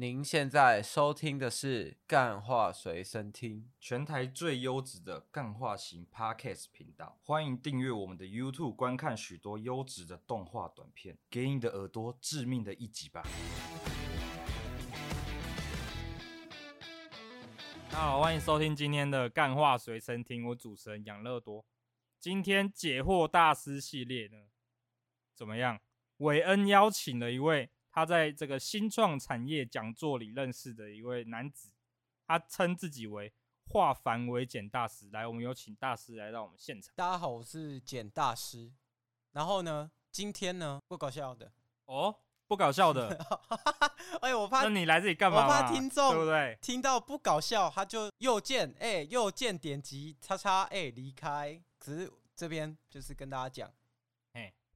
您现在收听的是《干话随身听》，全台最优质的干话型 Podcast 频道。欢迎订阅我们的 YouTube，观看许多优质的动画短片，给你的耳朵致命的一击吧！大家好，欢迎收听今天的《干话随身听》，我主持人养乐多。今天解惑大师系列呢，怎么样？韦恩邀请了一位。他在这个新创产业讲座里认识的一位男子，他称自己为化繁为简大师。来，我们有请大师来到我们现场。大家好，我是简大师。然后呢，今天呢，不搞笑的哦，不搞笑的。哎，我怕那你来这里干嘛？我怕听众对不对？听到不搞笑，他就右键哎，右键点击叉叉哎离开。只是这边就是跟大家讲。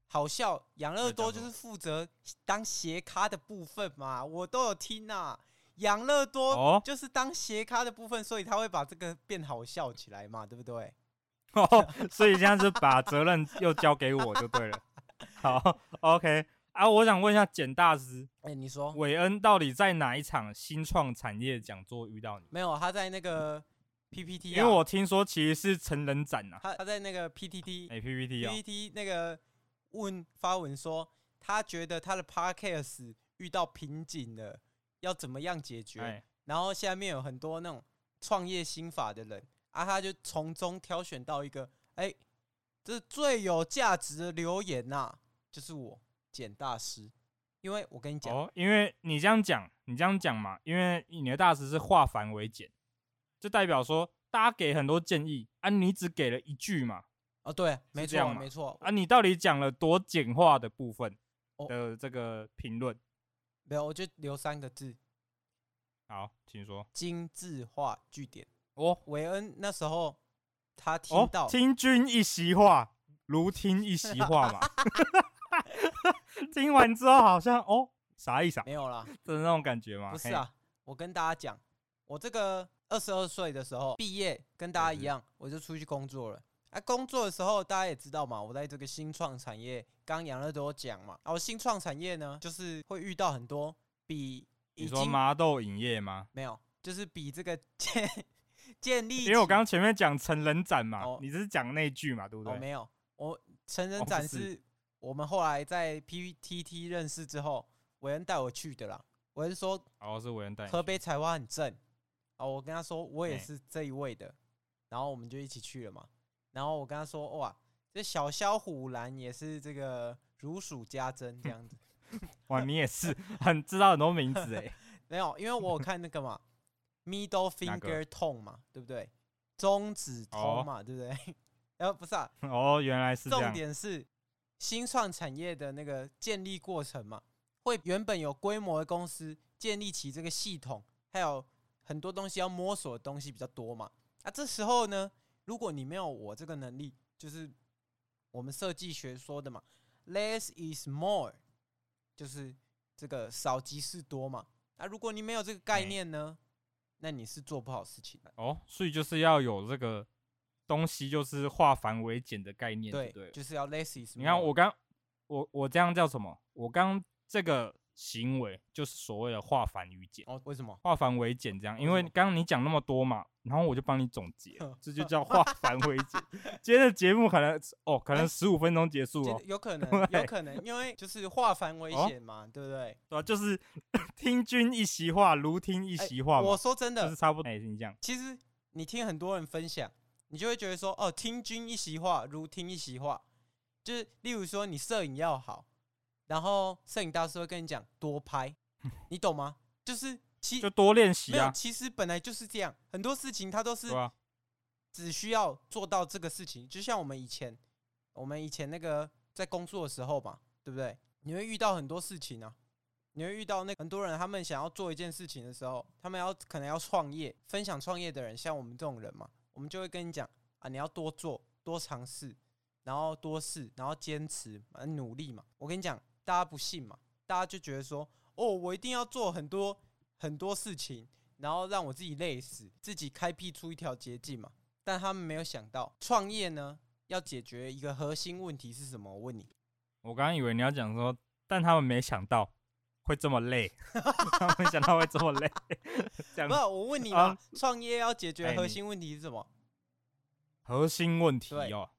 好笑，养乐多就是负责当斜咖的部分嘛，我都有听啊。养乐多就是当斜咖的部分，所以他会把这个变好笑起来嘛，对不对？哦，所以这样子把责任又交给我就对了。好，OK 啊，我想问一下简大师，哎、欸，你说韦恩到底在哪一场新创产业讲座遇到你？没有，他在那个 PPT，、啊、因为我听说其实是成人展呐、啊。他他在那个 PTT，哎，PPT 啊，PPT 那个。问发文说，他觉得他的 podcast 遇到瓶颈了，要怎么样解决？欸、然后下面有很多那种创业心法的人啊，他就从中挑选到一个，哎、欸，这是最有价值的留言呐、啊，就是我简大师。因为我跟你讲、哦，因为你这样讲，你这样讲嘛，因为你的大师是化繁为简，就代表说大家给很多建议啊，你只给了一句嘛。哦，对，没错，没错啊！你到底讲了多简化的部分的这个评论？没有，我就留三个字。好，请说。精致化句点。哦，韦恩那时候他听到、哦、听君一席话，如听一席话嘛。听完之后好像哦，啥意思啊？没有啦，就是那种感觉吗？不是啊，我跟大家讲，我这个二十二岁的时候毕业，跟大家一样，我就出去工作了。啊，工作的时候大家也知道嘛，我在这个新创产业，刚杨乐多讲嘛，然后新创产业呢，就是会遇到很多比你说麻豆影业吗？没有，就是比这个建建立，因为我刚刚前面讲成人展嘛，哦、你只是讲那句嘛，对不对？哦，没有，我成人展是我们后来在 PPTT 认识之后，韦恩带我去的啦。韦恩说，哦，是韦恩带，河北采花很正，哦，我跟他说我也是这一位的，欸、然后我们就一起去了嘛。然后我跟他说：“哇，这小肖虎兰也是这个如数家珍这样子。”哇，你也是很知道很多名字哎。没有，因为我有看那个嘛，Middle Finger Tone 嘛，对不对？中指通嘛，哦、对不对？然 后不是啊。哦，原来是这样。重点是新创产业的那个建立过程嘛，会原本有规模的公司建立起这个系统，还有很多东西要摸索的东西比较多嘛。啊，这时候呢？如果你没有我这个能力，就是我们设计学说的嘛，less is more，就是这个少即是多嘛。那如果你没有这个概念呢，那你是做不好事情的。哦，所以就是要有这个东西，就是化繁为简的概念，对对，就是要 less is more。你看我刚我我这样叫什么？我刚这个。行为就是所谓的化繁为简哦？为什么化繁为简这样？因为刚刚你讲那么多嘛，然后我就帮你总结，这就叫化繁为简。今天的节目可能哦，可能十五分钟结束哦，有可能，有可能，因为就是化繁为简嘛，对不对？对，就是 听君一席话，如听一席话。我说真的，就是差不多。哎，你讲，其实你听很多人分享，你就会觉得说，哦，听君一席话，如听一席话，就是例如说你摄影要好。然后摄影大师会跟你讲多拍，你懂吗？就是其就多练习啊。其实本来就是这样，很多事情它都是只需要做到这个事情。就像我们以前，我们以前那个在工作的时候嘛，对不对？你会遇到很多事情啊，你会遇到那很多人，他们想要做一件事情的时候，他们要可能要创业，分享创业的人，像我们这种人嘛，我们就会跟你讲啊，你要多做，多尝试，然后多试，然后坚持，努力嘛。我跟你讲。大家不信嘛？大家就觉得说，哦，我一定要做很多很多事情，然后让我自己累死，自己开辟出一条捷径嘛。但他们没有想到，创业呢，要解决一个核心问题是什么？我问你。我刚刚以为你要讲说，但他们没想到，会这么累，没想到会这么累。不是，我问你嘛，创、啊、业要解决核心问题是什么？欸、核心问题哦，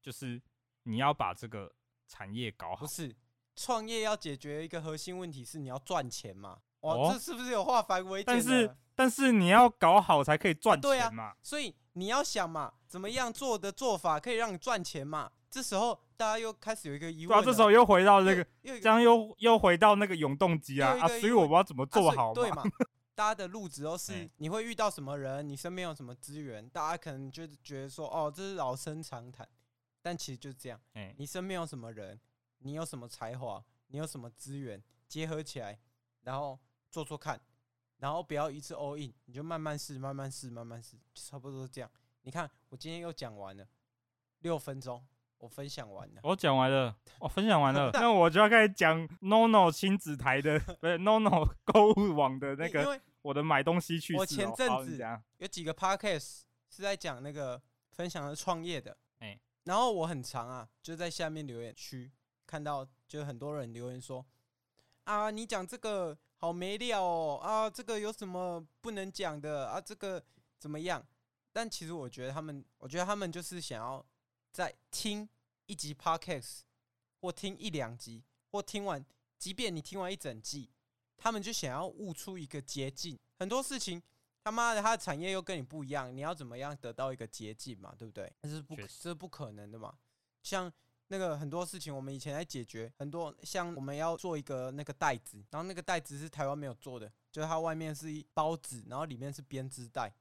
就是你要把这个产业搞好。不是，创业要解决一个核心问题是你要赚钱嘛？哇，哦、这是不是有化繁为简？但是，但是你要搞好才可以赚钱嘛、啊？所以你要想嘛，怎么样做的做法可以让你赚钱嘛？这时候大家又开始有一个疑问，这时候又回到这个，这样又又回到那个永动机啊啊！所以我不知道怎么做好嘛。对嘛？大家的路子都是你会遇到什么人，你身边有什么资源，大家可能就觉得说，哦，这是老生常谈。但其实就是这样，你身边有什么人，你有什么才华，你有什么资源，结合起来，然后做做看，然后不要一次 all in，你就慢慢试，慢慢试，慢慢试，差不多是这样。你看，我今天又讲完了六分钟。我分享完了，我讲完了，我分享完了，那我就要开始讲 NONO 亲子台的，不是 NONO 购物网的那个，我的买东西趣事。我前阵子有几个 podcast 是在讲那个分享的创业的，哎，然后我很常啊，就在下面留言区看到，就很多人留言说，啊，你讲这个好没料哦，啊，这个有什么不能讲的啊，这个怎么样？但其实我觉得他们，我觉得他们就是想要。在听一集 podcast，或听一两集，或听完，即便你听完一整季，他们就想要悟出一个捷径。很多事情，他妈的，他的产业又跟你不一样，你要怎么样得到一个捷径嘛？对不对？这是不，这是不可能的嘛。像那个很多事情，我们以前在解决，很多像我们要做一个那个袋子，然后那个袋子是台湾没有做的，就是它外面是一包纸，然后里面是编织袋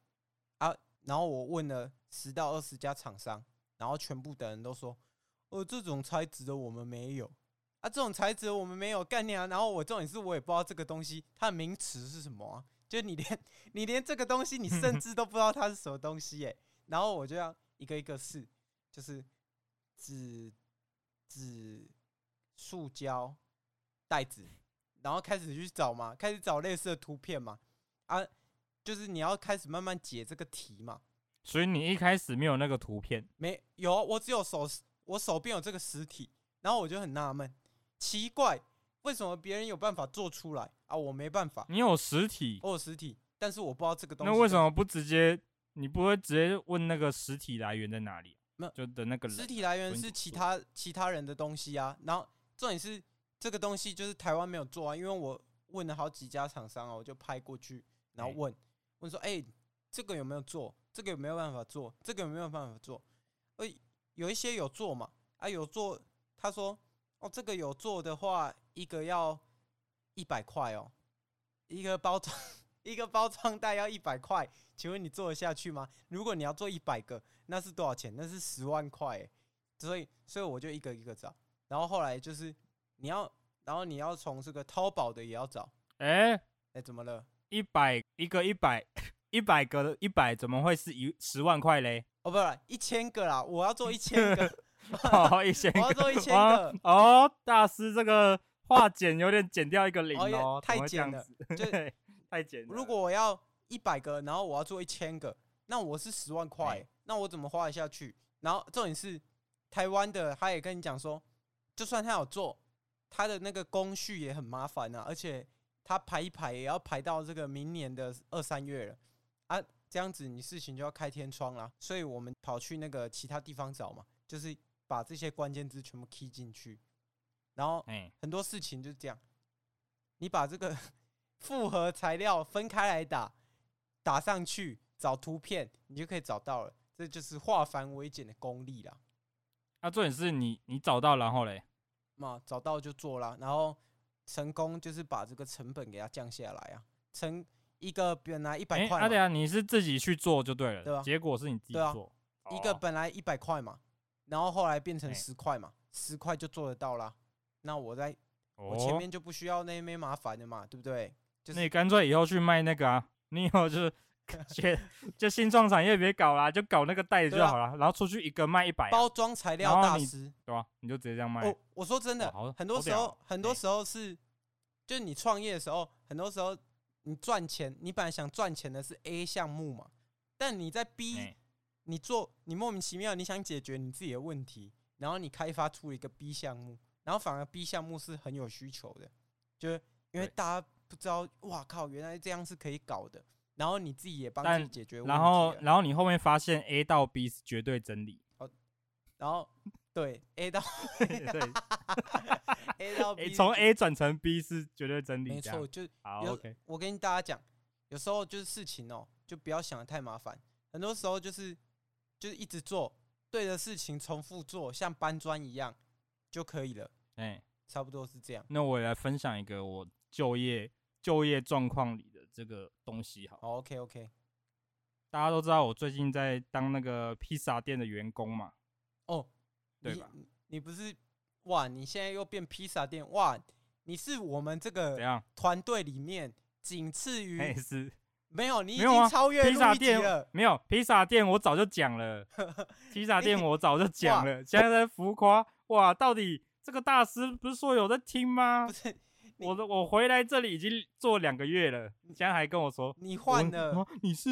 啊。然后我问了十到二十家厂商。然后全部的人都说：“哦，这种材质的我们没有啊，这种材质的我们没有概念啊。”然后我重点是我也不知道这个东西它的名词是什么啊，就你连你连这个东西你甚 至都不知道它是什么东西耶。然后我就要一个一个试，就是纸纸塑胶袋子，然后开始去找嘛，开始找类似的图片嘛，啊，就是你要开始慢慢解这个题嘛。所以你一开始没有那个图片？没有，我只有手，我手边有这个实体，然后我就很纳闷，奇怪，为什么别人有办法做出来啊？我没办法。你有实体？我有实体，但是我不知道这个东西。那为什么不直接？你不会直接问那个实体来源在哪里？没有，就的那个。实体来源是其他其他人的东西啊。然后重点是这个东西就是台湾没有做啊，因为我问了好几家厂商啊，我就拍过去，然后问问说，哎，这个有没有做？这个有没有办法做？这个有没有办法做？呃，有一些有做嘛，啊，有做。他说，哦，这个有做的话，一个要一百块哦，一个包装 一个包装袋要一百块，请问你做得下去吗？如果你要做一百个，那是多少钱？那是十万块。所以，所以我就一个一个找。然后后来就是你要，然后你要从这个淘宝的也要找。哎哎，怎么了？一百一个一百。一百个的一百怎么会是一十万块嘞？哦，不是一千个啦，我要做一千个，好 一千个，我要做一千个。哦，大师这个化简有点减掉一个零哦，哦太简了，就 太简。如果我要一百个，然后我要做一千个，那我是十万块，欸，那我怎么花得下去？然后重点是台湾的，他也跟你讲说，就算他有做，他的那个工序也很麻烦啊，而且他排一排也要排到这个明年的二三月了。啊，这样子你事情就要开天窗啦，所以我们跑去那个其他地方找嘛，就是把这些关键字全部 key 进去，然后很多事情就是这样，你把这个 复合材料分开来打，打上去找图片，你就可以找到了，这就是化繁为简的功力啦。那重点是你你找到然后嘞，嘛找到就做了，然后成功就是把这个成本给它降下来啊，成。一个本来一百块，啊对啊，你是自己去做就对了，对吧？结果是你自己做，一个本来一百块嘛，然后后来变成十块嘛，十块就做得到啦。那我在我前面就不需要那边麻烦的嘛，对不对？那你干脆以后去卖那个啊，你以后就是 就新创产业别搞啦，就搞那个袋子就好了，然后出去一个卖一百，包装材料大师，对吧？你就直接这样卖。我我说真的，很多时候很多时候是，就是你创业的时候，很多时候。你赚钱，你本来想赚钱的是 A 项目嘛？但你在 B，你做你莫名其妙，你想解决你自己的问题，然后你开发出一个 B 项目，然后反而 B 项目是很有需求的，就是因为大家不知道，哇靠，原来这样是可以搞的。然后你自己也帮自己解决问题。然后，然后你后面发现 A 到 B 是绝对真理。哦，然后对 A 到 对 A 到 B，从 A 转成 B 是绝对真理。没错，就好 OK。我跟大家讲，有时候就是事情哦，就不要想的太麻烦。很多时候就是就是一直做对的事情，重复做，像搬砖一样就可以了。哎，差不多是这样。那我来分享一个我就业就业状况里的。这个东西好，oh，OK OK，大家都知道我最近在当那个披萨店的员工嘛，哦，oh，对吧？你，你不是哇？你现在又变披萨店哇？你是我们这个怎样团队里面仅次于是没有，你已经超越披萨店了。没有披萨店，我早就讲了，披萨店我早就讲了，现在在浮夸哇？到底这个大师不是说有在听吗？不是。我的我回来这里已经做两个月了，你现在还跟我说你换了？你是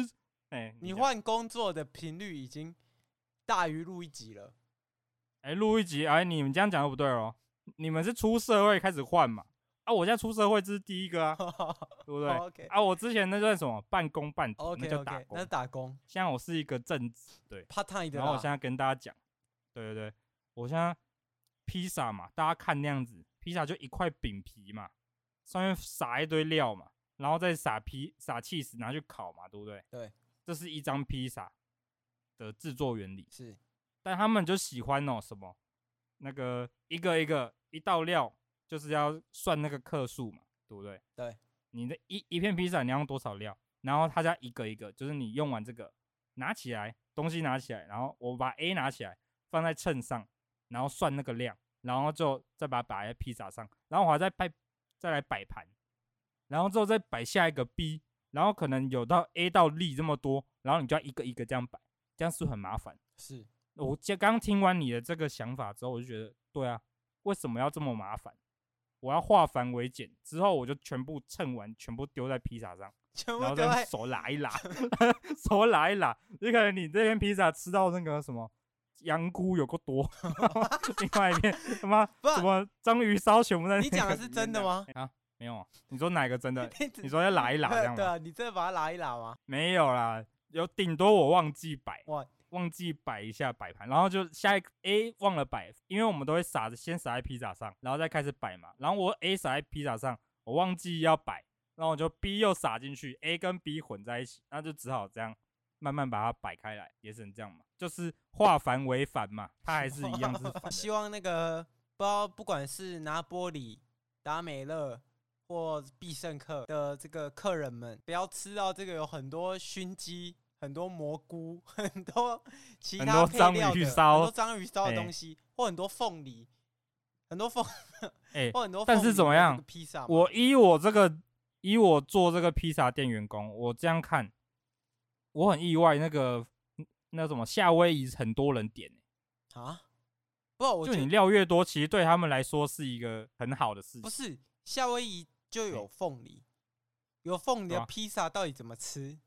哎、欸，你换工作的频率已经大于录一集了。哎、欸，录一集哎，你们这样讲都不对哦。你们是出社会开始换嘛？啊，我现在出社会这是第一个啊，对不对？Okay. 啊，我之前那算什么半工半读，那叫打工，那是打工。现在我是一个正职，对，part time 的。然后我现在跟大家讲，对对对，我现在披萨嘛，大家看那样子。披萨就一块饼皮嘛，上面撒一堆料嘛，然后再撒披撒 cheese 拿去烤嘛，对不对？对，这是一张披萨的制作原理。是，但他们就喜欢哦什么，那个一个一个一道料就是要算那个克数嘛，对不对？对，你的一一片披萨你要用多少料，然后他家一个一个，就是你用完这个拿起来东西拿起来，然后我把 A 拿起来放在秤上，然后算那个量。然后就再把它摆在披萨上，然后我还再摆再来摆盘，然后之后再摆下一个 B，然后可能有到 A 到 Z 这么多，然后你就要一个一个这样摆，这样是不是很麻烦？是。我刚刚听完你的这个想法之后，我就觉得，对啊，为什么要这么麻烦？我要化繁为简，之后我就全部称完，全部丢在披萨上，然后再手拉一拉，手拉一拉，你可能你这边披萨吃到那个什么？香菇有够多，另外一边什么什么章鱼烧全部在。你讲的是 真的吗？啊，没有啊。你说哪个真的？你说要拉一拉这样吗？对啊，你真的把它拉一拉吗？没有啦，有顶多我忘记摆，忘记摆一下摆盘，然后就下一个 A 忘了摆，因为我们都会撒着先撒在披萨上，然后再开始摆嘛。然后我 A 撒在披萨上，我忘记要摆，然后我就 B 又撒进去，A 跟 B 混在一起，那就只好这样。慢慢把它摆开来，也只能这样嘛，就是化繁为繁嘛，它还是一样是 繁。希望那个不知道，不管是拿玻璃、达美乐或必胜客的这个客人们，不要吃到这个有很多熏鸡、很多蘑菇、很多其他配料的、很多章鱼烧的东西，欸、或很多凤梨、很多凤，哎，欸、或很多。但是怎么样？披萨，我依我这个，依我做这个披萨店员工，我这样看。我很意外，那个那什么夏威夷很多人点啊，不，就你料越多，其实对他们来说是一个很好的事情。不是夏威夷就有凤梨，有凤梨的披萨到底怎么吃？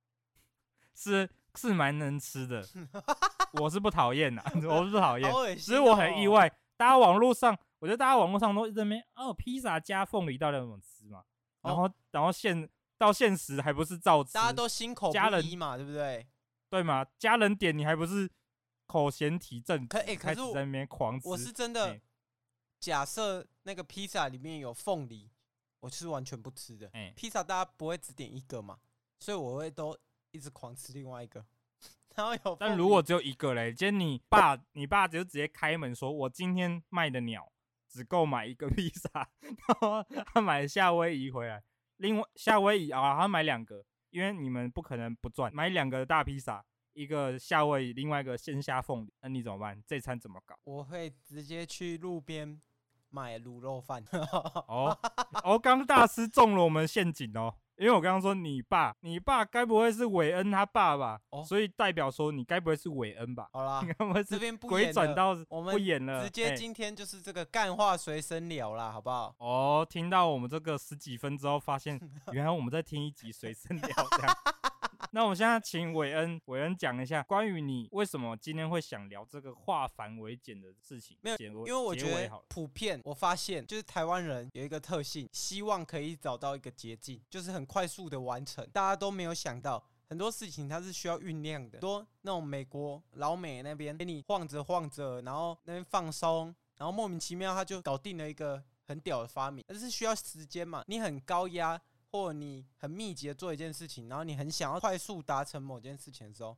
是是蛮能吃的，我是不讨厌的，我是不讨厌，只是我很意外。大家网络上，我觉得大家网络上都认为哦，披萨加凤梨到底怎么吃嘛？然后然后现。到现实还不是照吃，大家都心口不一嘛，对不对？对嘛，家人点你还不是口嫌体正，可哎，可是在那边狂吃。我是真的，假设那个披萨里面有凤梨，我是完全不吃的。披萨大家不会只点一个嘛，所以我会都一直狂吃另外一个。然后有，但如果只有一个嘞，今天你爸，你爸就直接开门说：“我今天卖的鸟只够买一个披萨。”然后他买夏威夷回来。另外夏威夷啊，他买两个，因为你们不可能不赚，买两个大披萨，一个夏威夷，另外一个鲜虾凤梨，那你怎么办？这餐怎么搞？我会直接去路边买卤肉饭。哦，哦，刚大师中了我们陷阱哦。因为我刚刚说你爸，你爸该不会是韦恩他爸吧？哦，所以代表说你该不会是韦恩吧？好啦，这边不鬼转到我们不演了，直接今天就是这个干话随身聊啦，好不好？哦，听到我们这个十几分之后，发现 原来我们在听一集随身聊这样，那我们现在请韦恩，韦恩讲一下关于你为什么今天会想聊这个化繁为简的事情。没有，因为我觉得普遍我发现就是台湾人有一个特性，希望可以找到一个捷径，就是很快速的完成。大家都没有想到很多事情它是需要酝酿的，多那种美国老美那边给你晃着晃着，然后那边放松，然后莫名其妙他就搞定了一个很屌的发明，但是需要时间嘛，你很高压。或你很密集的做一件事情，然后你很想要快速达成某件事情的时候，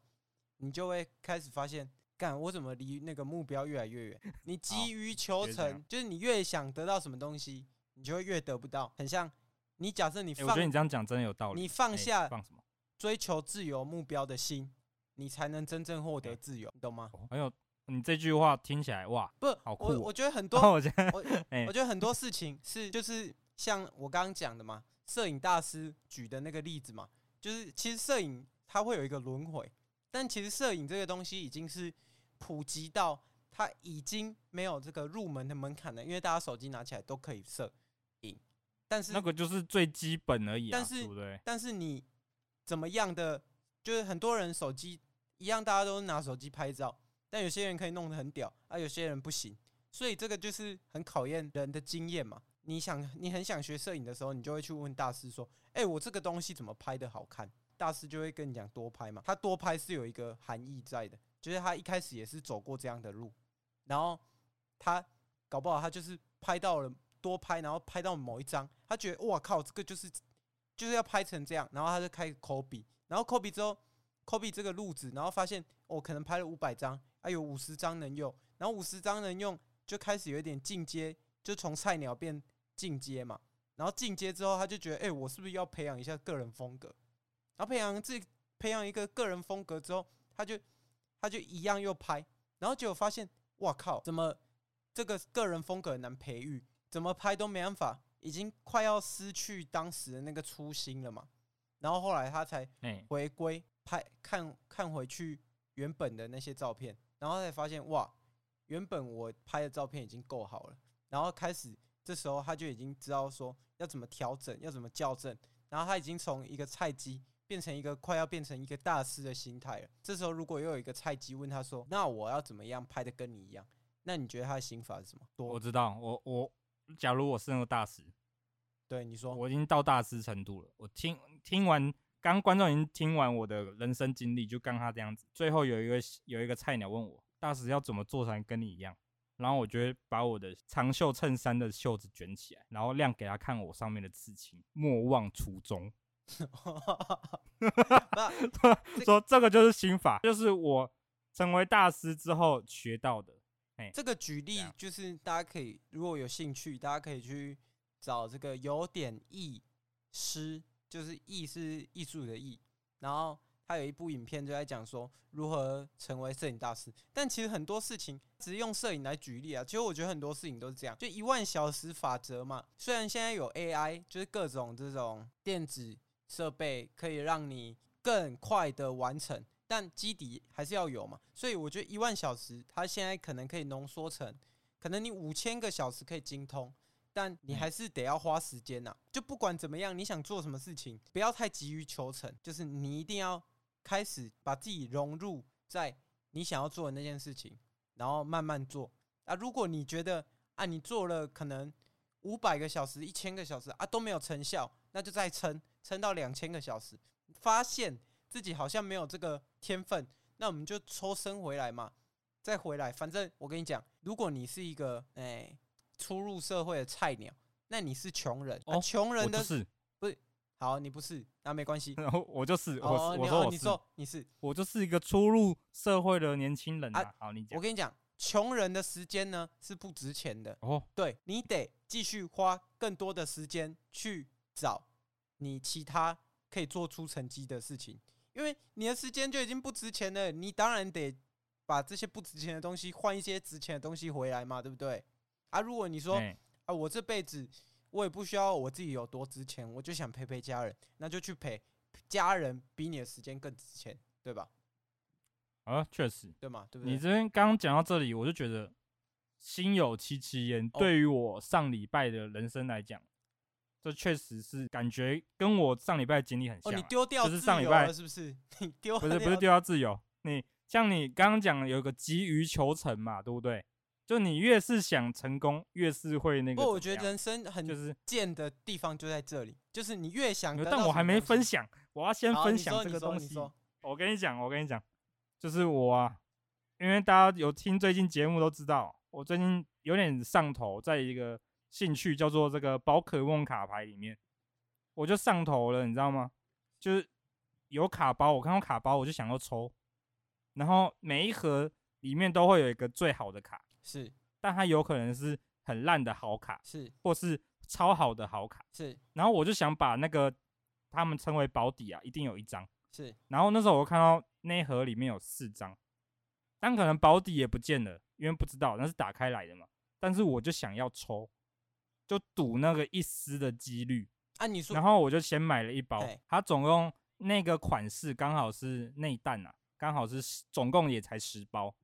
你就会开始发现，干我怎么离那个目标越来越远？你急于求成，就是你越想得到什么东西，你就会越得不到。很像你假设你放，我觉得你这样讲真的有道理。你放下放什么追求自由目标的心，你才能真正获得自由，你懂吗？还有你这句话听起来哇，不，好。我我觉得很多，我我觉得很多事情是就是像我刚刚讲的嘛。摄影大师举的那个例子嘛，就是其实摄影它会有一个轮回，但其实摄影这个东西已经是普及到它已经没有这个入门的门槛了，因为大家手机拿起来都可以摄影。但是那个就是最基本而已，但是对不对？但是你怎么样的，就是很多人手机一样，大家都拿手机拍照，但有些人可以弄得很屌，而有些人不行，所以这个就是很考验人的经验嘛。你想，你很想学摄影的时候，你就会去问大师说：“哎，我这个东西怎么拍的好看？”大师就会跟你讲多拍嘛。他多拍是有一个含义在的，就是他一开始也是走过这样的路，然后他搞不好他就是拍到了多拍，然后拍到某一张，他觉得哇靠，这个就是就是要拍成这样，然后他就开始抠笔，然后抠笔之后抠笔这个路子，然后发现我、哦、可能拍了五百张，哎有五十张能用，然后五十张能用，就开始有一点进阶，就从菜鸟变。进阶嘛，然后进阶之后，他就觉得，哎、欸，我是不是要培养一下个人风格？然后培养自己，培养一个个人风格之后，他就他就一样又拍，然后结果发现，哇靠，怎么这个个人风格很难培育？怎么拍都没办法，已经快要失去当时的那个初心了嘛。然后后来他才回归拍，看看回去原本的那些照片，然后才发现，哇，原本我拍的照片已经够好了，然后开始。这时候他就已经知道说要怎么调整，要怎么校正，然后他已经从一个菜鸡变成一个快要变成一个大师的心态了。这时候如果又有一个菜鸡问他说：“那我要怎么样拍的跟你一样？”那你觉得他的心法是什么？多，我知道，我我假如我是那个大师，对你说，我已经到大师程度了。我听听完，刚观众已经听完我的人生经历，就刚他这样子。最后有一个有一个菜鸟问我：“大师要怎么做才能跟你一样？”然后我就会把我的长袖衬衫的袖子卷起来，然后亮给他看我上面的刺青，莫忘初衷。说这个就是心法，就是我成为大师之后学到的。哎，这个举例就是大家可以如果有兴趣，大家可以去找这个有点艺师，就是艺是艺术的艺，然后。他有一部影片就在讲说如何成为摄影大师，但其实很多事情只是用摄影来举例啊。其实我觉得很多事情都是这样，就一万小时法则嘛。虽然现在有 AI，就是各种这种电子设备可以让你更快的完成，但基底还是要有嘛。所以我觉得一万小时，它现在可能可以浓缩成，可能你五千个小时可以精通，但你还是得要花时间呐。就不管怎么样，你想做什么事情，不要太急于求成，就是你一定要。开始把自己融入在你想要做的那件事情，然后慢慢做啊。如果你觉得啊，你做了可能五百个小时、一千个小时啊都没有成效，那就再撑撑到两千个小时。发现自己好像没有这个天分，那我们就抽身回来嘛，再回来。反正我跟你讲，如果你是一个哎初入社会的菜鸟，那你是穷人，啊、穷人的。好，你不是，那没关系。然后我就是，我我我说我你说你是，我就是一个初入社会的年轻人啊。好，你讲。我跟你讲，穷人的时间呢是不值钱的哦。对，你得继续花更多的时间去找你其他可以做出成绩的事情，因为你的时间就已经不值钱了。你当然得把这些不值钱的东西换一些值钱的东西回来嘛，对不对？啊，如果你说啊，我这辈子。我也不需要我自己有多值钱，我就想陪陪家人，那就去陪家人，比你的时间更值钱，对吧？啊，确实，对吗？对不对？你这边刚刚讲到这里，我就觉得心有戚戚焉。对于我上礼拜的人生来讲，这确实是感觉跟我上礼拜经历很像、啊。哦，你丢掉就是上礼拜是不是？你丢不是不是丢掉自由？你像你刚刚讲有个急于求成嘛，对不对？就你越是想成功，越是会那个。不，我觉得人生很就是贱的地方就在这里，就是你越想。但我还没分享，我要先分享这个东西。我跟你讲，我跟你讲，就是我啊，因为大家有听最近节目都知道，我最近有点上头，在一个兴趣叫做这个宝可梦卡牌里面，我就上头了，你知道吗？就是有卡包，我看到卡包我就想要抽，然后每一盒里面都会有一个最好的卡。是，但它有可能是很烂的好卡，是，或是超好的好卡，是。然后我就想把那个他们称为保底啊，一定有一张，是。然后那时候我看到那一盒里面有四张，但可能保底也不见了，因为不知道那是打开来的嘛。但是我就想要抽，就赌那个一丝的几率啊。你说，然后我就先买了一包，它总共那个款式刚好是内弹啊，刚好是总共也才十包，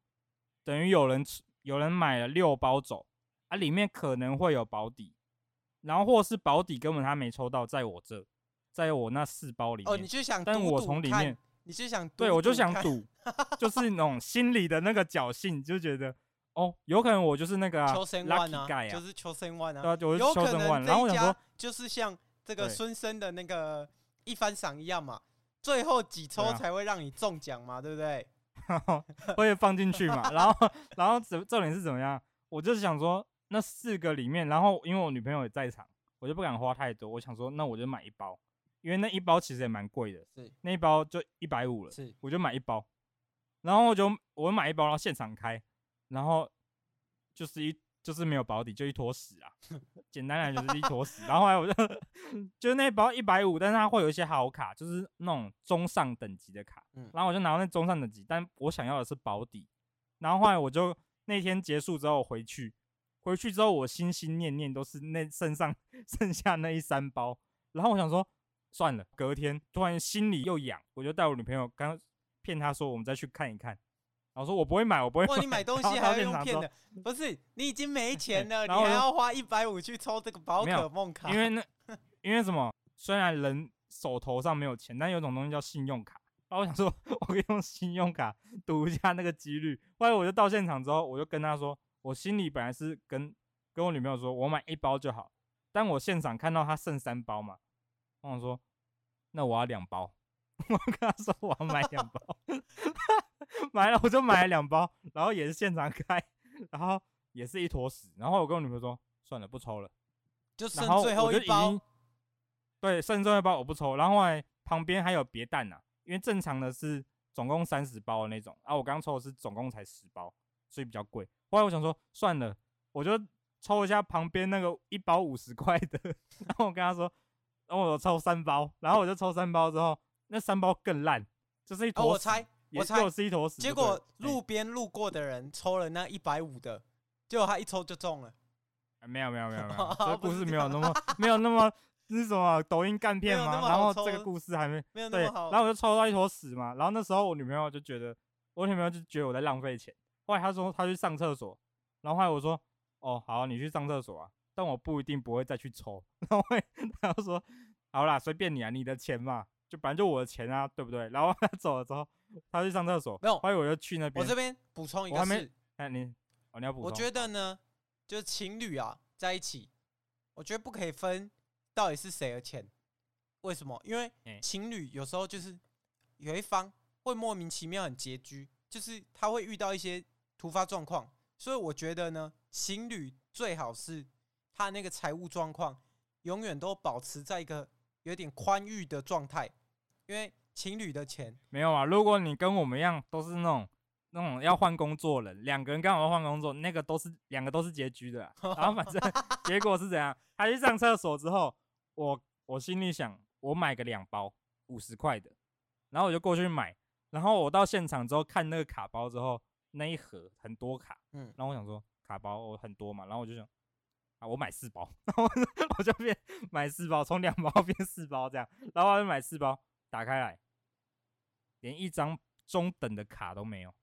等于有人。有人买了六包走啊，里面可能会有保底，然后或是保底根本他没抽到，在我这，在我那四包里面。哦，你就想赌赌，但我从里面，你是想对，我就想赌，就是那种心里的那个侥幸，就觉得哦，有可能我就是那个、啊、lucky guy 啊，就是求生万啊，对啊，我是求生万。然后我想说，就是像这个孙生的那个一番赏一样嘛，最后几抽才会让你中奖嘛，对不对？会放进去嘛？然后，然后怎重点是怎么样？我就是想说，那四个里面，然后因为我女朋友也在场，我就不敢花太多。我想说，那我就买一包，因为那一包其实也蛮贵的，是那一包就一百五了，是我就买一包。然后我就我买一包，然后现场开，然后就是一。就是没有保底，就一坨屎啊！简单来就是一坨屎。然后后来我就，就是那包一百五，但是它会有一些好卡，就是那种中上等级的卡。嗯然后我就拿到那中上等级，但我想要的是保底。然后后来我就那天结束之后回去，回去之后我心心念念都是那身上剩下那一三包。然后我想说算了，隔天突然心里又痒，我就带我女朋友刚骗她说我们再去看一看。我说我不会买，我不会买。哇，你买东西还要用骗的？不是，你已经没钱了，你还要花一百五去抽这个宝可梦卡？因为那，因为什么？虽然人手头上没有钱，但有种东西叫信用卡。然后我想说，我可以用信用卡赌一下那个几率。后来我就到现场之后，我就跟他说，我心里本来是跟跟我女朋友说，我买一包就好。但我现场看到他剩三包嘛，我想说，那我要两包。我跟他说我要买两包。买了我就买了两包，然后也是现场开，然后也是一坨屎，然后我跟我女朋友说算了不抽了，就剩最后一包，对，剩最后一包我不抽，然后后来旁边还有别蛋呐，因为正常的是总共三十包的那种，啊我刚抽的是总共才十包，所以比较贵。后来我想说算了，我就抽一下旁边那个一包五十块的，然后我跟他说，然后我抽三包，然后我就抽三包之后，那三包更烂，就是一坨、哦。我猜。我猜是一坨屎，结果路边路过的人抽了那一百五的，结果他一抽就中了。没有没有没有没有，这个故事没有那么没有那么那什么抖音干片吗？然后这个故事还没没有那么好。然后我就抽到一坨屎嘛。然后那时候我女朋友就觉得，我女朋友就觉得我在浪费钱。后来她说她去上厕所，然后后来我说哦好，你去上厕所啊，但我不一定不会再去抽。然后她就说好啦，随便你啊，你的钱嘛，就反正就我的钱啊，对不对？然后他 走了之后。他去上厕所，没有，后来我就去那边。我这边补充一个事，哎，你，哦，你要补充。我觉得呢，就是情侣啊在一起，我觉得不可以分到底是谁的钱。为什么？因为情侣有时候就是有一方会莫名其妙很拮据，就是他会遇到一些突发状况，所以我觉得呢，情侣最好是他那个财务状况永远都保持在一个有点宽裕的状态，因为。情侣的钱没有啊？如果你跟我们一样，都是那种那种要换工作的人，两个人刚好要换工作，那个都是两个都是拮据的。然后反正结果是怎样？他去上厕所之后，我我心里想，我买个两包五十块的，然后我就过去买。然后我到现场之后看那个卡包之后，那一盒很多卡，嗯，然后我想说卡包我很多嘛，然后我就想啊，我买四包，然 后我就变买四包，从两包变四包这样，然后我就买四包，打开来。连一张中等的卡都没有，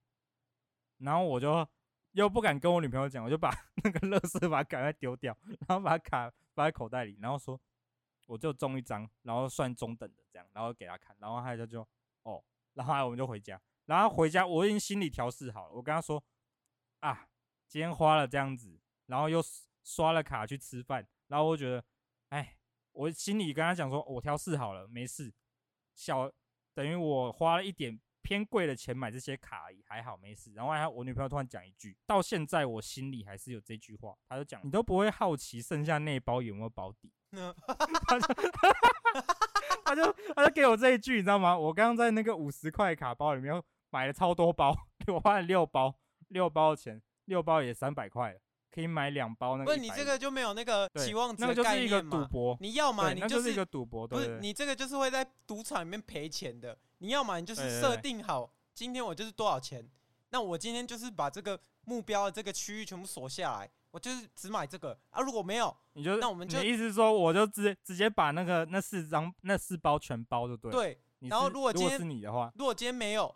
然后我就又不敢跟我女朋友讲，我就把 那个垃圾把它赶快丢掉，然后把卡放在口袋里，然后说我就中一张，然后算中等的这样，然后给他看，然后他就就哦，然后我们就回家，然后回家我已经心里调试好了，我跟他说啊，今天花了这样子，然后又刷了卡去吃饭，然后我觉得，哎，我心里跟他讲说，我调试好了，没事，小等于我花了一点。偏贵的钱买这些卡而已，还好没事。然后还我女朋友突然讲一句，到现在我心里还是有这句话，她就讲：“你都不会好奇剩下那包有没有保底？” 他就他就她就给我这一句，你知道吗？我刚刚在那个五十块卡包里面买了超多包，我花了六包，六包的钱，六包也三百块了，可以买两包那个。不是你这个就没有那个期望值那个就是一个赌博。你要嘛，你就是一个赌博，对，不是你这个就是会在赌场里面赔钱的。你要嘛，你就是设定好，今天我就是多少钱，那我今天就是把这个目标的这个区域全部锁下来，我就是只买这个啊。如果没有，你就那我们就你意思说，我就直直接把那个那四张那四包全包就对。对，然后如果今天是你的话，如果今天没有，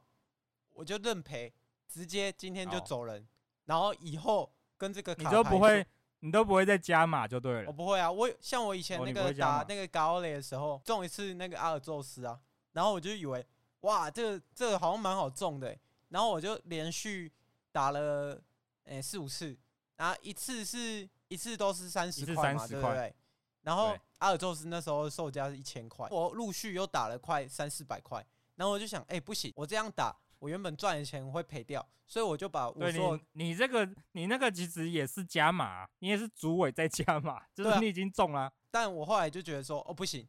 我就认赔，直接今天就走人。然后以后跟这个卡你都不会，你都不会再加码就对了。我不会啊，我像我以前那个打那个高雷的时候，中一次那个阿尔宙斯啊。然后我就以为，哇，这个这个好像蛮好中的，然后我就连续打了，诶四五次，然后一次是一次都是三十块嘛，对不对？然后阿尔宙斯那时候售价是一千块，我陆续又打了快三四百块，然后我就想，哎，不行，我这样打，我原本赚的钱会赔掉，所以我就把我说你你这个你那个其实也是加码，你也是主委在加码，就是你已经中了，但我后来就觉得说，哦，不行，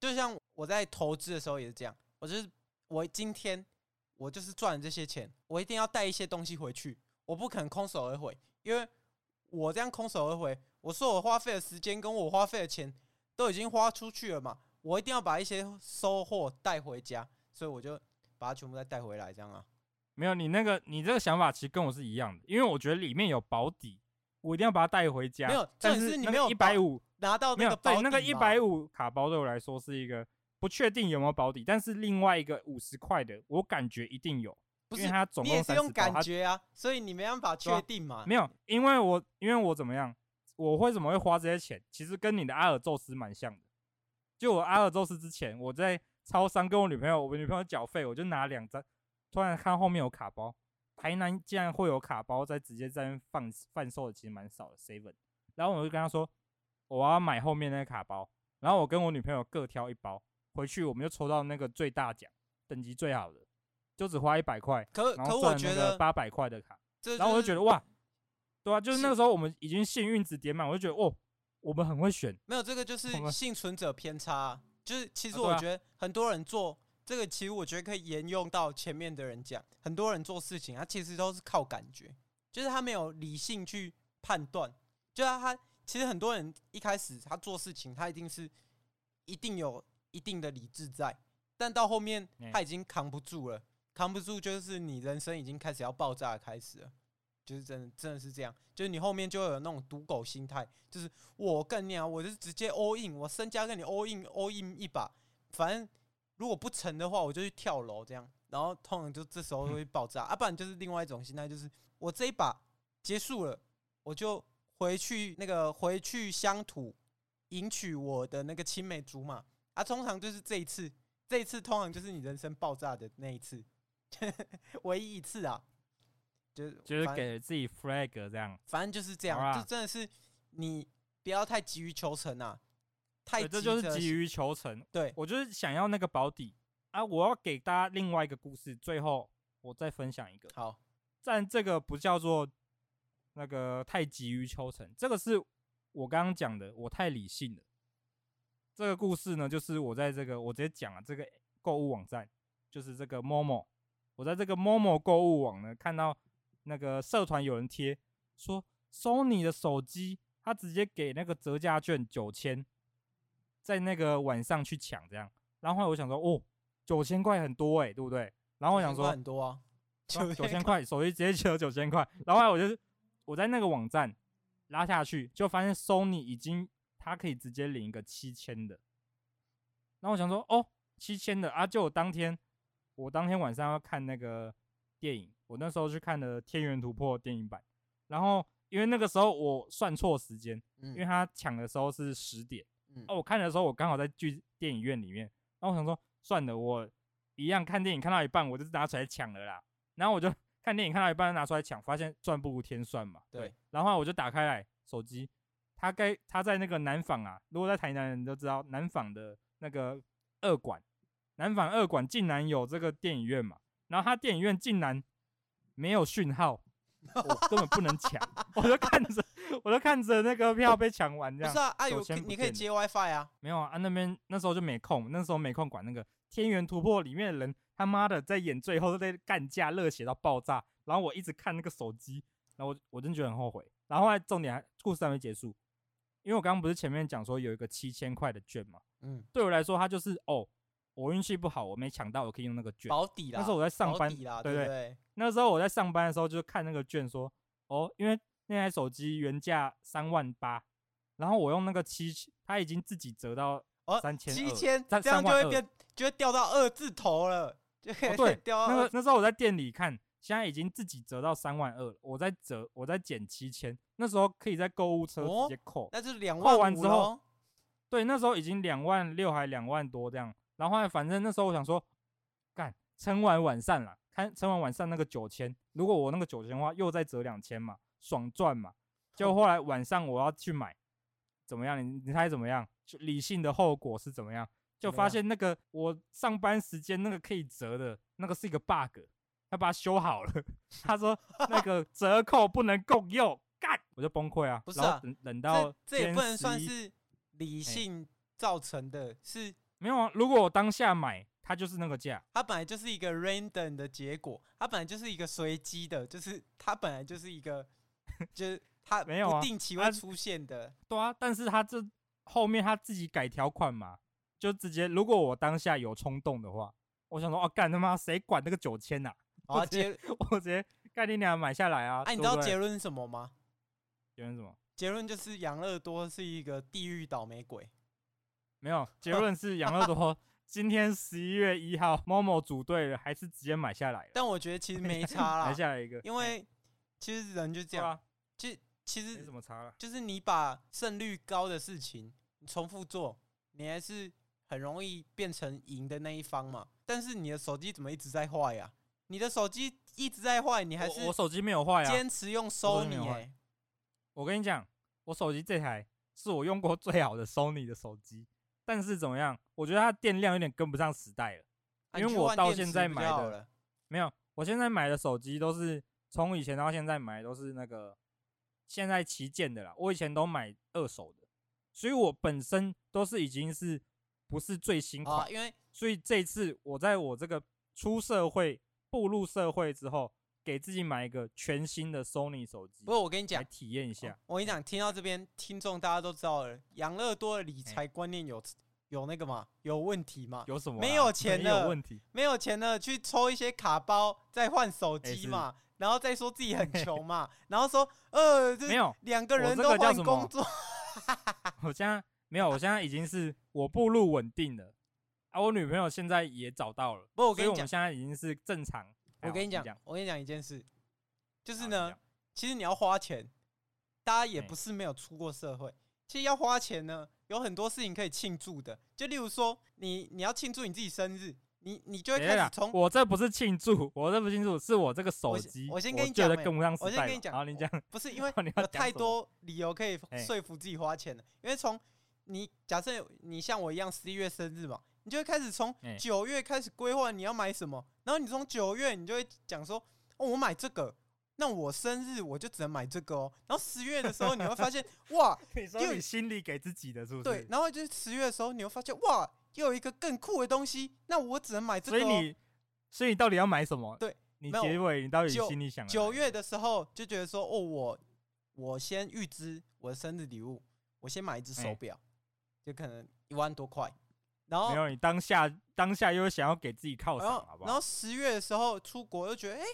就像。我在投资的时候也是这样，我就是我今天我就是赚了这些钱，我一定要带一些东西回去，我不可能空手而回，因为我这样空手而回，我说我花费的时间跟我花费的钱都已经花出去了嘛，我一定要把一些收获带回家，所以我就把它全部再带回来，这样啊。没有，你那个你这个想法其实跟我是一样的，因为我觉得里面有保底，我一定要把它带回家。没有，但是你没有一百五拿到那个保底，对，那个一百五卡包对我来说是一个。不确定有没有保底，但是另外一个五十块的，我感觉一定有，不是因为它总共你也是用感觉啊，所以你没办法确定嘛。没有，因为我因为我怎么样，我为什么会花这些钱？其实跟你的阿尔宙斯蛮像的。就我阿尔宙斯之前，我在超商跟我女朋友，我女朋友缴费，我就拿两张，突然看后面有卡包，台南竟然会有卡包在直接在放贩售的，其实蛮少的 seven。然后我就跟他说，我要买后面那个卡包，然后我跟我女朋友各挑一包。回去我们就抽到那个最大奖，等级最好的，就只花一百块，可可我觉得八百块的卡，然后我就觉得哇，对啊，就是那个时候我们已经幸运值点满，我就觉得哦，我们很会选。没有这个就是幸存者偏差，就是其实我觉得很多人做这个，其实我觉得可以沿用到前面的人讲，很多人做事情他其实都是靠感觉，就是他没有理性去判断，就是他其实很多人一开始他做事情他一定是一定有。一定的理智在，但到后面他已经扛不住了，扛不住就是你人生已经开始要爆炸的开始了，就是真的真的是这样，就是你后面就会有那种赌狗心态，就是我跟你啊，我就是直接 all in，我身家跟你 all in all in 一把，反正如果不成的话，我就去跳楼这样，然后通常就这时候会爆炸，啊，不然就是另外一种心态，就是我这一把结束了，我就回去那个回去乡土迎娶我的那个青梅竹马。啊，通常就是这一次，这一次通常就是你人生爆炸的那一次，唯一一次啊，就是就是给自己 flag 这样，反正就是这样，就真的是你不要太急于求成啊，太，这就是急于求成。对，我就是想要那个保底啊，我要给大家另外一个故事，最后我再分享一个。好，但这个不叫做那个太急于求成，这个是我刚刚讲的，我太理性了。这个故事呢，就是我在这个我直接讲了这个购物网站，就是这个 Momo。我在这个 Momo 购物网呢，看到那个社团有人贴说，Sony 的手机，他直接给那个折价券九千，在那个晚上去抢这样。然后我想说，哦，九千块很多哎，对不对？然后我想说很多啊，九千块手机直接折九千块。然后我就我在那个网站拉下去，就发现 Sony 已经。他可以直接领一个七千的，然后我想说，哦，七千的啊！就我当天，我当天晚上要看那个电影，我那时候去看的《天元突破》电影版，然后因为那个时候我算错时间，因为他抢的时候是十点，嗯、哦，我看的时候我刚好在剧电影院里面，然后我想说算了，我一样看电影看到一半，我就拿出来抢了啦。然后我就看电影看到一半拿出来抢，发现算不如天算嘛。对，然后我就打开来手机，他该他在那个南纺啊，如果在台南人都知道南纺的那个二馆，南纺二馆竟然有这个电影院嘛，然后他电影院竟然没有讯号。我根本不能抢，我就看着，我就看着那个票被抢完这样。不是啊，啊有你可以接 WiFi 啊。没有啊，啊那边那时候就没空，那时候没空管那个《天元突破》里面的人，他妈的在演最后都在干架，热血到爆炸。然后我一直看那个手机，然后我我真觉得很后悔。然后后来重点还故事还没结束，因为我刚刚不是前面讲说有一个七千块的券嘛，嗯，对我来说它就是哦。我运气不好，我没抢到，我可以用那个券保底啦。那时候我在上班，对不对，对？那时候我在上班的时候，就看那个券，说哦，因为那台手机原价三万八，然后我用那个七，它已经自己折到三千，七千，这样就会变，就会掉到二字头了。就可以哦，对，那个那时候我在店里看，现在已经自己折到三万二，我在折，我在减七千，那时候可以在购物车直接扣，那就是两万扣完之后，对，那时候已经两万六还两万多这样。然后反正那时候我想说，干撑完晚上了，看撑完晚上那个九千，如果我那个九千的话，又再折两千嘛，爽赚嘛。就后来晚上我要去买，怎么样？你你猜怎么样？理性的后果是怎么样？就发现那个我上班时间那个可以折的那个是一个 bug，他把它修好了。他说那个 折扣不能共用，干我就崩溃啊！不是啊，等等到这这也不能算是理性造成的，是。没有啊，如果我当下买，它就是那个价。它本来就是一个 random 的结果，它本来就是一个随机的，就是它本来就是一个，就是它没有不定期会出现的。啊对啊，但是它这后面它自己改条款嘛，就直接如果我当下有冲动的话，我想说哦，干他妈谁管那个九千呐？我直接我直接干你俩买下来啊！哎、啊，你知道结论是什么吗？结论什么？结论就是养乐多是一个地狱倒霉鬼。没有结论是养乐多 今天十一月一号某某组队了，还是直接买下来了？但我觉得其实没差啦，买下来一个，因为其实人就这样，其实其实没什么差了，就是你把胜率高的事情你重复做，你还是很容易变成赢的那一方嘛。但是你的手机怎么一直在坏呀？你的手机一直在坏，你还是我手机没有坏啊，坚持用 Sony 哎。我跟你讲，我手机这台是我用过最好的 Sony 的手机。但是怎么样？我觉得它电量有点跟不上时代了，因为我到现在买的没有，我现在买的手机都是从以前到现在买的都是那个现在旗舰的啦。我以前都买二手的，所以我本身都是已经是不是最新款，因为所以这次我在我这个出社会、步入社会之后，给自己买一个全新的 Sony 手机。不过我跟你讲，来体验一下。我跟你讲，听到这边听众大家都知道了，养乐多的理财观念有有那个吗？有问题吗？有什么？没有钱的，没有问题。没有钱的去抽一些卡包，再换手机嘛，然后再说自己很穷嘛，然后说呃，没有两个人都换工作。我现在没有，我现在已经是我步入稳定了啊，我女朋友现在也找到了。不，我跟你讲，我们现在已经是正常。我跟你讲，我跟你讲一件事，就是呢，其实你要花钱，大家也不是没有出过社会。其实要花钱呢，有很多事情可以庆祝的。就例如说，你你要庆祝你自己生日，你你就会开始从我这不是庆祝，我这不庆祝，是我这个手机。我先跟你讲，我先跟你讲，好，你讲，不是因为 有太多理由可以说服自己花钱了。因为从你假设你像我一样十一月生日嘛。你就会开始从九月开始规划你要买什么，然后你从九月你就会讲说，哦，我买这个，那我生日我就只能买这个哦。然后十月的时候你会发现，哇，又你心里给自己的，是不是？对，然后就是十月的时候你会发现，哇，又有一个更酷的东西，那我只能买这个。所以你，所以你到底要买什么？对，你结尾你到底心里想？九月的时候就觉得说，哦，我我先预支我的生日礼物，我先买一只手表，就可能一万多块。然后没有，你当下当下又想要给自己犒赏，好不好？然后十月的时候出国又觉得，哎，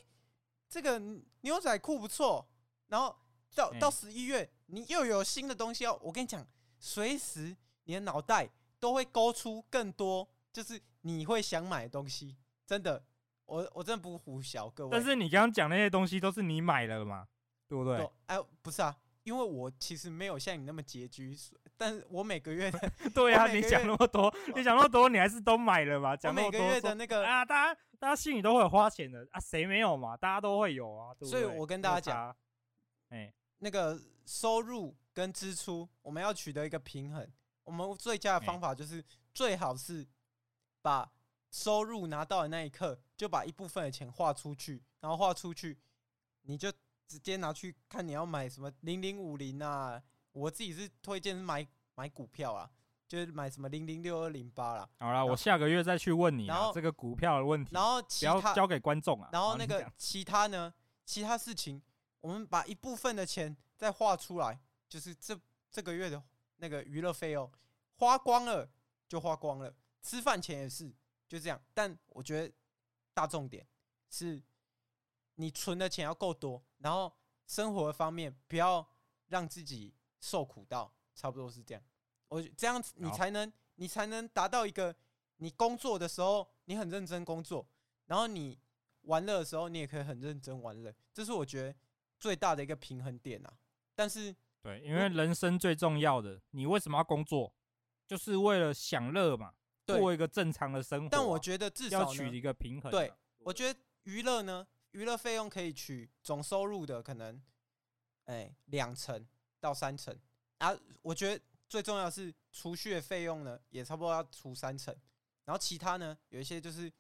这个牛仔裤不错。然后到到十一月，你又有新的东西哦。我跟你讲，随时你的脑袋都会勾出更多，就是你会想买的东西。真的，我我真的不胡小各位。但是你刚刚讲那些东西都是你买了嘛？对不对？哎，不是啊，因为我其实没有像你那么拮据。但是我每个月的 对啊，你讲那么多，你讲那么多，你还是都买了嘛？讲每个月的那个啊，大家大家心里都会有花钱的啊，谁没有嘛？大家都会有啊，对不对？所以我跟大家讲，哎、欸，那个收入跟支出，我们要取得一个平衡。我们最佳的方法就是，最好是把收入拿到的那一刻，就把一部分的钱花出去，然后花出去，你就直接拿去看你要买什么零零五零啊。我自己是推荐买买股票啊，就是买什么零零六二零八啦。好啦，我下个月再去问你。然后这个股票的问题，然后其他不要交给观众啊。然后那个其他呢，其他事情，我们把一部分的钱再划出来，就是这这个月的那个娱乐费用花光了就花光了，吃饭钱也是就这样。但我觉得大重点是，你存的钱要够多，然后生活方面不要让自己。受苦到差不多是这样，我这样子你才能你才能达到一个，你工作的时候你很认真工作，然后你玩乐的时候你也可以很认真玩乐，这是我觉得最大的一个平衡点啊。但是对，因为人生最重要的，你为什么要工作？就是为了享乐嘛，过一个正常的生活啊。但我觉得至少要取一个平衡。对，我觉得娱乐呢，娱乐费用可以取总收入的可能，哎，两成。到三成啊，我觉得最重要的是储蓄的费用呢，也差不多要除三成，然后其他呢，有一些就是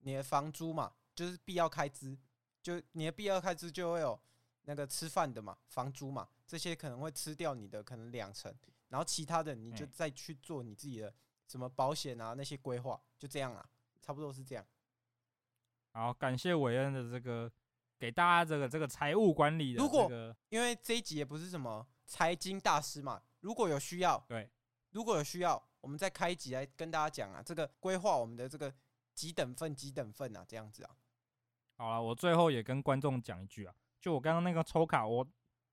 你的房租嘛，就是必要开支，就你的必要开支就会有那个吃饭的嘛，房租嘛，这些可能会吃掉你的可能两成，然后其他的你就再去做你自己的什么保险啊那些规划，就这样啊，差不多是这样。好，感谢韦恩的这个给大家这个这个财务管理的这个，如果因为这一集也不是什么。财经大师嘛，如果有需要，对，如果有需要，我们再开一集来跟大家讲啊，这个规划我们的这个几等份几等份啊，这样子啊。好了，我最后也跟观众讲一句啊，就我刚刚那个抽卡，我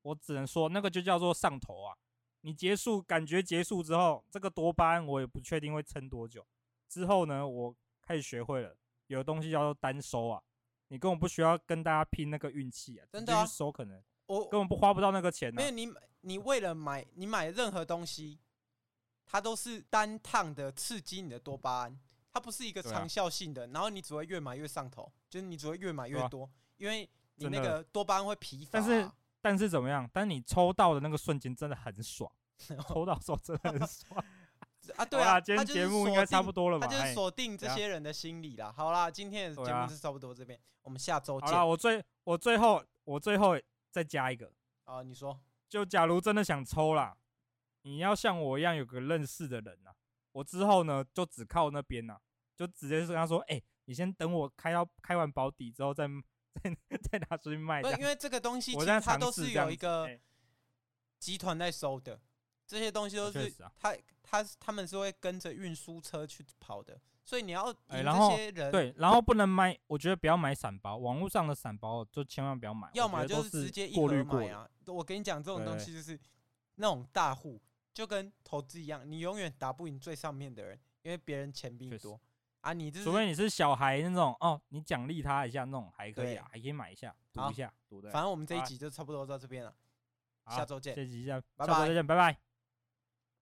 我只能说那个就叫做上头啊。你结束感觉结束之后，这个多巴胺我也不确定会撑多久。之后呢，我开始学会了，有的东西叫做单收啊，你根本不需要跟大家拼那个运气啊，真的啊，收可能我根本不花不到那个钱啊。没有你。你为了买，你买任何东西，它都是单趟的刺激你的多巴胺，它不是一个长效性的，然后你只会越买越上头，就是你只会越买越多，因为你那个多巴胺会疲乏。但是但是怎么样？但你抽到的那个瞬间真的很爽，抽到时候真的很爽 啊！对啊，今天节目应该差不多了吧？他就是锁定这些人的心理啦。好啦，今天的节目是差不多这边，我们下周见。好啦，我最我最后我最后再加一个啊，你说。就假如真的想抽啦，你要像我一样有个认识的人呐，我之后呢就只靠那边呐，就直接是跟他说，哎，你先等我开到开完保底之后再再 再拿出去卖。因为这个东西其实它都是有一个集团在收的，这些东西都是他他他们是会跟着运输车去跑的。所以你要哎，然后对，然后不能买，我觉得不要买散包，网络上的散包就千万不要买。要么就是直接一盒买啊。我跟你讲，这种东西就是那种大户，就跟投资一样，你永远打不赢最上面的人，因为别人钱比你多啊。你除非你是小孩那种哦，你奖励他一下那种还可以啊，还可以买一下赌一下，赌的。反正我们这一集就差不多到这边了，下周见，下集见，拜拜，下周再见，拜拜。